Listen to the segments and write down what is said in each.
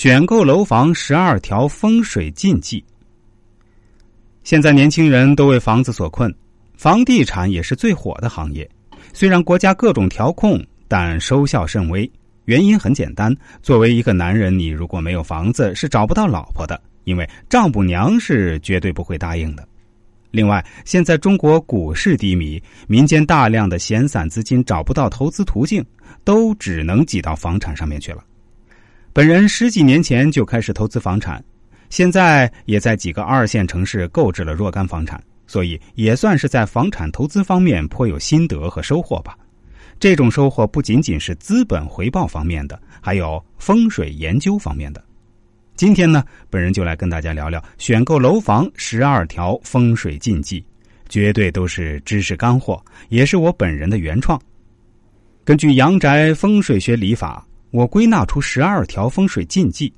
选购楼房十二条风水禁忌。现在年轻人都为房子所困，房地产也是最火的行业。虽然国家各种调控，但收效甚微。原因很简单，作为一个男人，你如果没有房子，是找不到老婆的，因为丈母娘是绝对不会答应的。另外，现在中国股市低迷，民间大量的闲散资金找不到投资途径，都只能挤到房产上面去了。本人十几年前就开始投资房产，现在也在几个二线城市购置了若干房产，所以也算是在房产投资方面颇有心得和收获吧。这种收获不仅仅是资本回报方面的，还有风水研究方面的。今天呢，本人就来跟大家聊聊选购楼房十二条风水禁忌，绝对都是知识干货，也是我本人的原创。根据阳宅风水学理法，我归纳出十二条风水禁忌。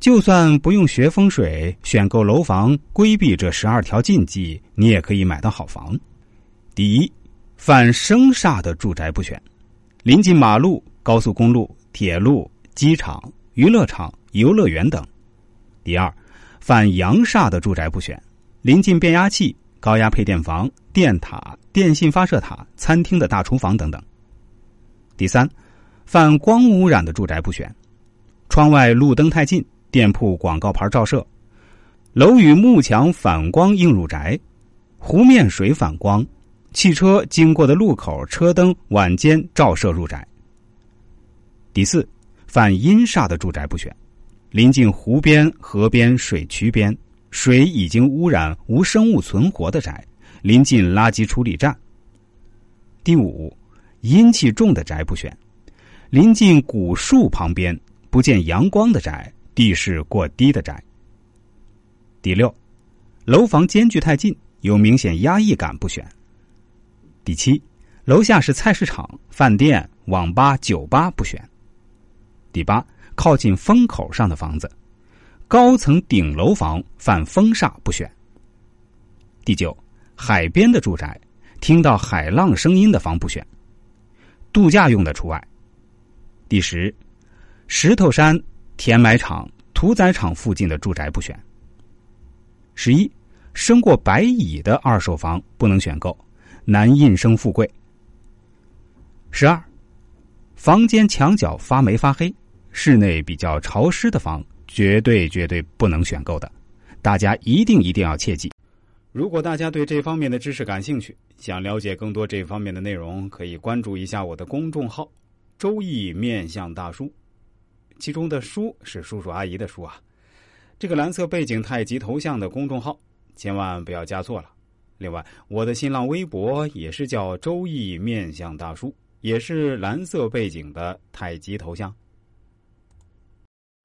就算不用学风水，选购楼房规避这十二条禁忌，你也可以买到好房。第一，犯生煞的住宅不选，临近马路、高速公路、铁路、机场、娱乐场。游乐园等。第二，犯阳煞的住宅不选，临近变压器、高压配电房、电塔、电信发射塔、餐厅的大厨房等等。第三，犯光污染的住宅不选，窗外路灯太近，店铺广告牌照射，楼宇幕墙反光映入宅，湖面水反光，汽车经过的路口车灯晚间照射入宅。第四，犯阴煞的住宅不选。临近湖边、河边、水渠边，水已经污染、无生物存活的宅；临近垃圾处理站。第五，阴气重的宅不选；临近古树旁边、不见阳光的宅；地势过低的宅。第六，楼房间距太近、有明显压抑感不选。第七，楼下是菜市场、饭店、网吧、酒吧不选。第八。靠近风口上的房子，高层顶楼房犯风煞不选。第九，海边的住宅，听到海浪声音的房不选。度假用的除外。第十，石头山、填埋场、屠宰场附近的住宅不选。十一，生过白蚁的二手房不能选购，难印生富贵。十二，房间墙角发霉发黑。室内比较潮湿的房，绝对绝对不能选购的，大家一定一定要切记。如果大家对这方面的知识感兴趣，想了解更多这方面的内容，可以关注一下我的公众号“周易面相大叔”，其中的“叔”是叔叔阿姨的“叔”啊。这个蓝色背景太极头像的公众号，千万不要加错了。另外，我的新浪微博也是叫“周易面相大叔”，也是蓝色背景的太极头像。